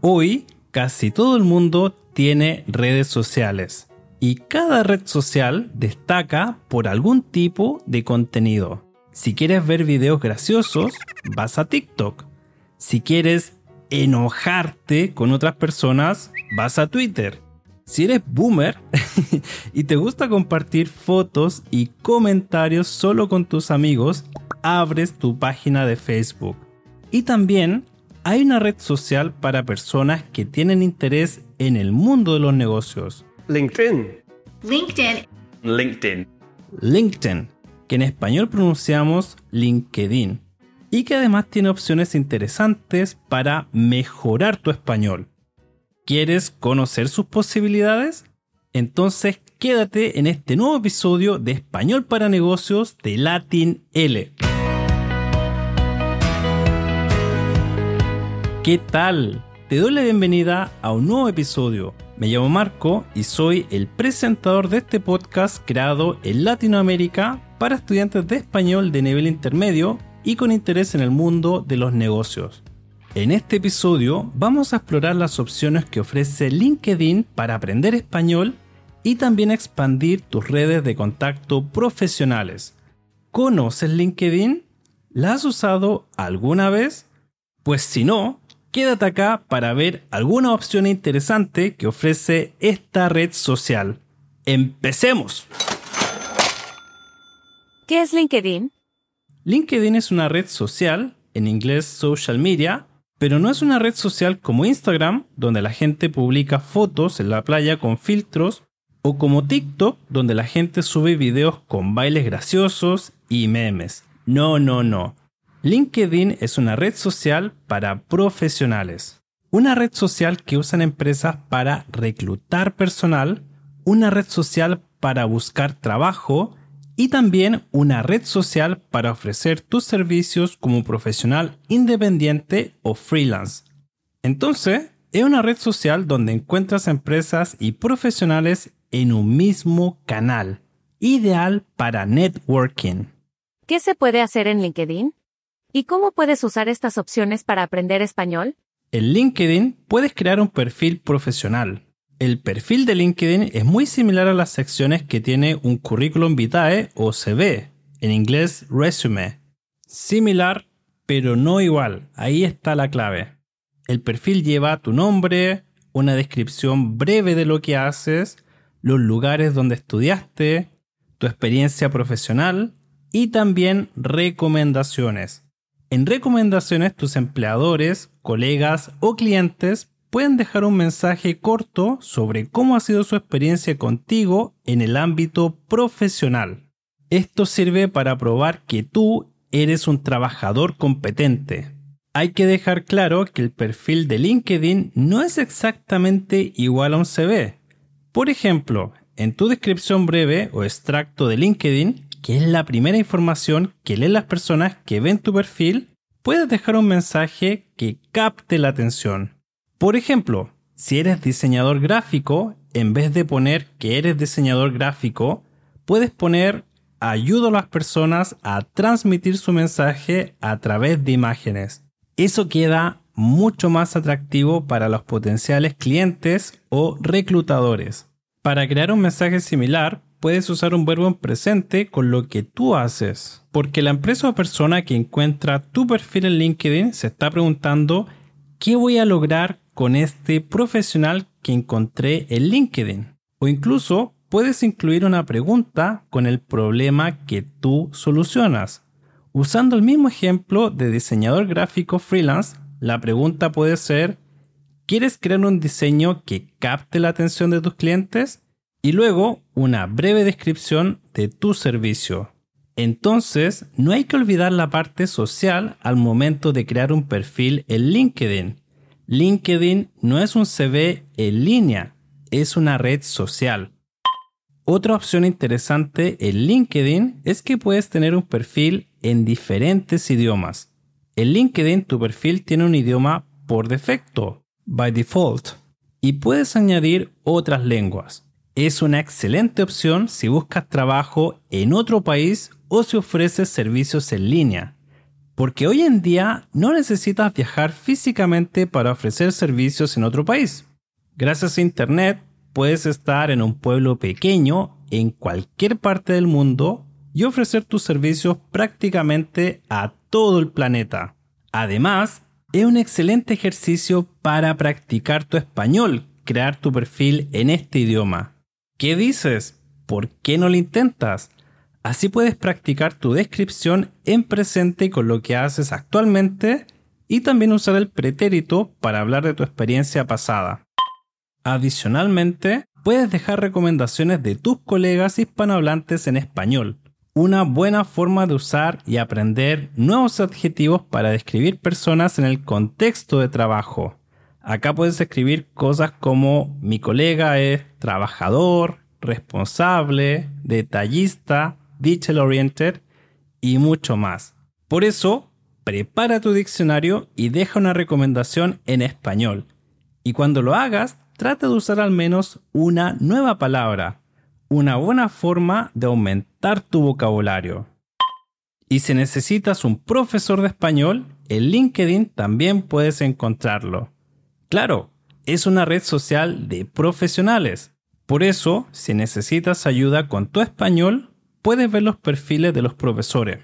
Hoy, casi todo el mundo tiene redes sociales y cada red social destaca por algún tipo de contenido. Si quieres ver videos graciosos, vas a TikTok. Si quieres enojarte con otras personas, vas a Twitter. Si eres boomer y te gusta compartir fotos y comentarios solo con tus amigos, abres tu página de Facebook. Y también hay una red social para personas que tienen interés en el mundo de los negocios. LinkedIn. LinkedIn. LinkedIn. LinkedIn, que en español pronunciamos LinkedIn, y que además tiene opciones interesantes para mejorar tu español. ¿Quieres conocer sus posibilidades? Entonces quédate en este nuevo episodio de Español para Negocios de Latin L. ¿Qué tal? Te doy la bienvenida a un nuevo episodio. Me llamo Marco y soy el presentador de este podcast creado en Latinoamérica para estudiantes de español de nivel intermedio y con interés en el mundo de los negocios. En este episodio vamos a explorar las opciones que ofrece LinkedIn para aprender español y también expandir tus redes de contacto profesionales. ¿Conoces LinkedIn? ¿La has usado alguna vez? Pues si no, quédate acá para ver alguna opción interesante que ofrece esta red social. ¡Empecemos! ¿Qué es LinkedIn? LinkedIn es una red social, en inglés social media, pero no es una red social como Instagram, donde la gente publica fotos en la playa con filtros, o como TikTok, donde la gente sube videos con bailes graciosos y memes. No, no, no. LinkedIn es una red social para profesionales. Una red social que usan empresas para reclutar personal, una red social para buscar trabajo y también una red social para ofrecer tus servicios como profesional independiente o freelance. Entonces, es una red social donde encuentras empresas y profesionales en un mismo canal, ideal para networking. ¿Qué se puede hacer en LinkedIn? ¿Y cómo puedes usar estas opciones para aprender español? En LinkedIn puedes crear un perfil profesional, el perfil de LinkedIn es muy similar a las secciones que tiene un currículum vitae o CV, en inglés resume. Similar, pero no igual. Ahí está la clave. El perfil lleva tu nombre, una descripción breve de lo que haces, los lugares donde estudiaste, tu experiencia profesional y también recomendaciones. En recomendaciones tus empleadores, colegas o clientes pueden dejar un mensaje corto sobre cómo ha sido su experiencia contigo en el ámbito profesional. Esto sirve para probar que tú eres un trabajador competente. Hay que dejar claro que el perfil de LinkedIn no es exactamente igual a un CV. Por ejemplo, en tu descripción breve o extracto de LinkedIn, que es la primera información que leen las personas que ven tu perfil, puedes dejar un mensaje que capte la atención. Por ejemplo, si eres diseñador gráfico, en vez de poner que eres diseñador gráfico, puedes poner ayudo a las personas a transmitir su mensaje a través de imágenes. Eso queda mucho más atractivo para los potenciales clientes o reclutadores. Para crear un mensaje similar, puedes usar un verbo en presente con lo que tú haces, porque la empresa o persona que encuentra tu perfil en LinkedIn se está preguntando ¿qué voy a lograr con este profesional que encontré en LinkedIn. O incluso puedes incluir una pregunta con el problema que tú solucionas. Usando el mismo ejemplo de diseñador gráfico freelance, la pregunta puede ser, ¿quieres crear un diseño que capte la atención de tus clientes? Y luego una breve descripción de tu servicio. Entonces, no hay que olvidar la parte social al momento de crear un perfil en LinkedIn LinkedIn no es un CV en línea, es una red social. Otra opción interesante en LinkedIn es que puedes tener un perfil en diferentes idiomas. En LinkedIn tu perfil tiene un idioma por defecto, by default, y puedes añadir otras lenguas. Es una excelente opción si buscas trabajo en otro país o si ofreces servicios en línea, porque hoy en día no necesitas viajar físicamente para ofrecer servicios en otro país. Gracias a Internet puedes estar en un pueblo pequeño en cualquier parte del mundo y ofrecer tus servicios prácticamente a todo el planeta. Además, es un excelente ejercicio para practicar tu español, crear tu perfil en este idioma. ¿Qué dices? ¿Por qué no lo intentas? Así puedes practicar tu descripción en presente con lo que haces actualmente y también usar el pretérito para hablar de tu experiencia pasada. Adicionalmente, puedes dejar recomendaciones de tus colegas hispanohablantes en español, una buena forma de usar y aprender nuevos adjetivos para describir personas en el contexto de trabajo. Acá puedes escribir cosas como mi colega es trabajador, responsable, detallista, detail oriented y mucho más. Por eso, prepara tu diccionario y deja una recomendación en español. Y cuando lo hagas, trata de usar al menos una nueva palabra, una buena forma de aumentar tu vocabulario. Y si necesitas un profesor de español, en LinkedIn también puedes encontrarlo. Claro, es una red social de profesionales. Por eso, si necesitas ayuda con tu español, puedes ver los perfiles de los profesores.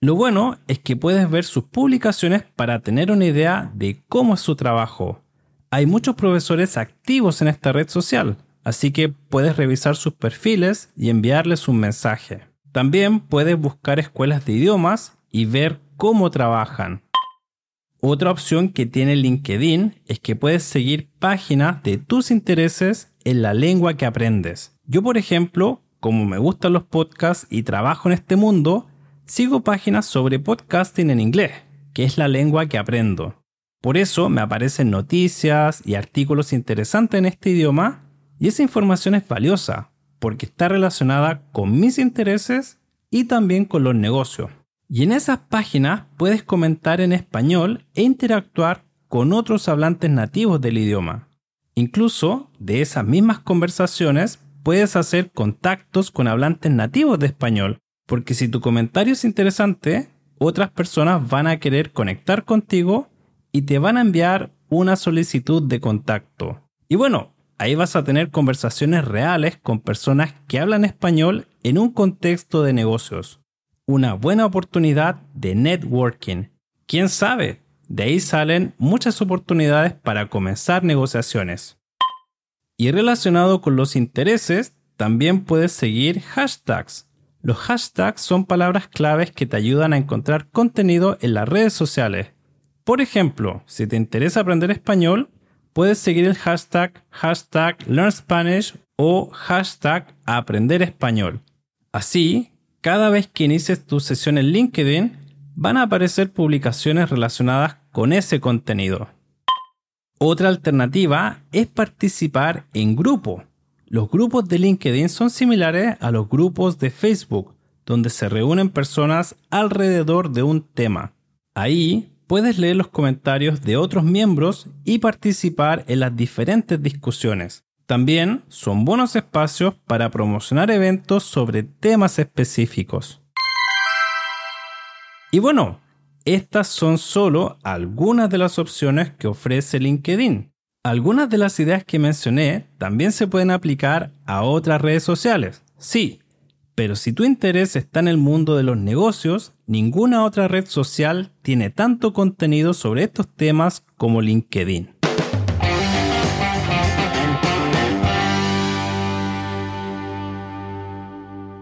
Lo bueno es que puedes ver sus publicaciones para tener una idea de cómo es su trabajo. Hay muchos profesores activos en esta red social, así que puedes revisar sus perfiles y enviarles un mensaje. También puedes buscar escuelas de idiomas y ver cómo trabajan. Otra opción que tiene LinkedIn es que puedes seguir páginas de tus intereses en la lengua que aprendes. Yo, por ejemplo, como me gustan los podcasts y trabajo en este mundo, sigo páginas sobre podcasting en inglés, que es la lengua que aprendo. Por eso me aparecen noticias y artículos interesantes en este idioma y esa información es valiosa porque está relacionada con mis intereses y también con los negocios. Y en esas páginas puedes comentar en español e interactuar con otros hablantes nativos del idioma. Incluso de esas mismas conversaciones puedes hacer contactos con hablantes nativos de español, porque si tu comentario es interesante, otras personas van a querer conectar contigo y te van a enviar una solicitud de contacto. Y bueno, ahí vas a tener conversaciones reales con personas que hablan español en un contexto de negocios. Una buena oportunidad de networking. ¿Quién sabe? De ahí salen muchas oportunidades para comenzar negociaciones. Y relacionado con los intereses, también puedes seguir hashtags. Los hashtags son palabras claves que te ayudan a encontrar contenido en las redes sociales. Por ejemplo, si te interesa aprender español, puedes seguir el hashtag hashtag LearnSpanish o hashtag Aprender Español. Así, cada vez que inicies tu sesión en LinkedIn, van a aparecer publicaciones relacionadas con ese contenido. Otra alternativa es participar en grupo. Los grupos de LinkedIn son similares a los grupos de Facebook, donde se reúnen personas alrededor de un tema. Ahí puedes leer los comentarios de otros miembros y participar en las diferentes discusiones. También son buenos espacios para promocionar eventos sobre temas específicos. Y bueno, estas son solo algunas de las opciones que ofrece LinkedIn. Algunas de las ideas que mencioné también se pueden aplicar a otras redes sociales, sí, pero si tu interés está en el mundo de los negocios, ninguna otra red social tiene tanto contenido sobre estos temas como LinkedIn.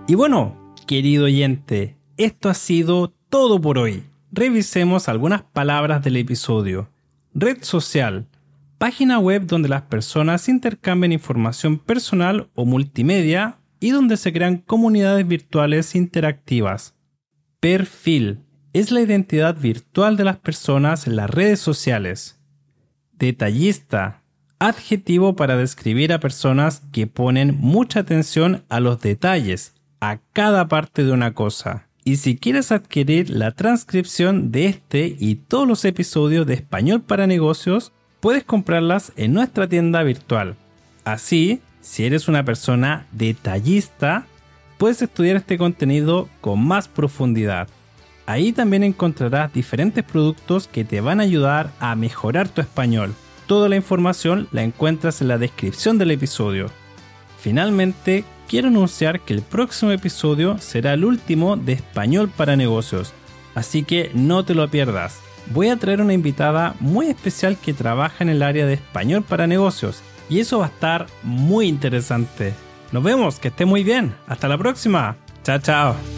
Y bueno, querido oyente, esto ha sido todo por hoy revisemos algunas palabras del episodio. Red social, página web donde las personas intercambian información personal o multimedia y donde se crean comunidades virtuales interactivas. Perfil, es la identidad virtual de las personas en las redes sociales. Detallista. Adjetivo para describir a personas que ponen mucha atención a los detalles, a cada parte de una cosa. Y si quieres adquirir la transcripción de este y todos los episodios de Español para Negocios, puedes comprarlas en nuestra tienda virtual. Así, si eres una persona detallista, puedes estudiar este contenido con más profundidad. Ahí también encontrarás diferentes productos que te van a ayudar a mejorar tu español. Toda la información la encuentras en la descripción del episodio. Finalmente, quiero anunciar que el próximo episodio será el último de Español para Negocios, así que no te lo pierdas. Voy a traer una invitada muy especial que trabaja en el área de Español para Negocios, y eso va a estar muy interesante. Nos vemos, que esté muy bien. Hasta la próxima. Chao, chao.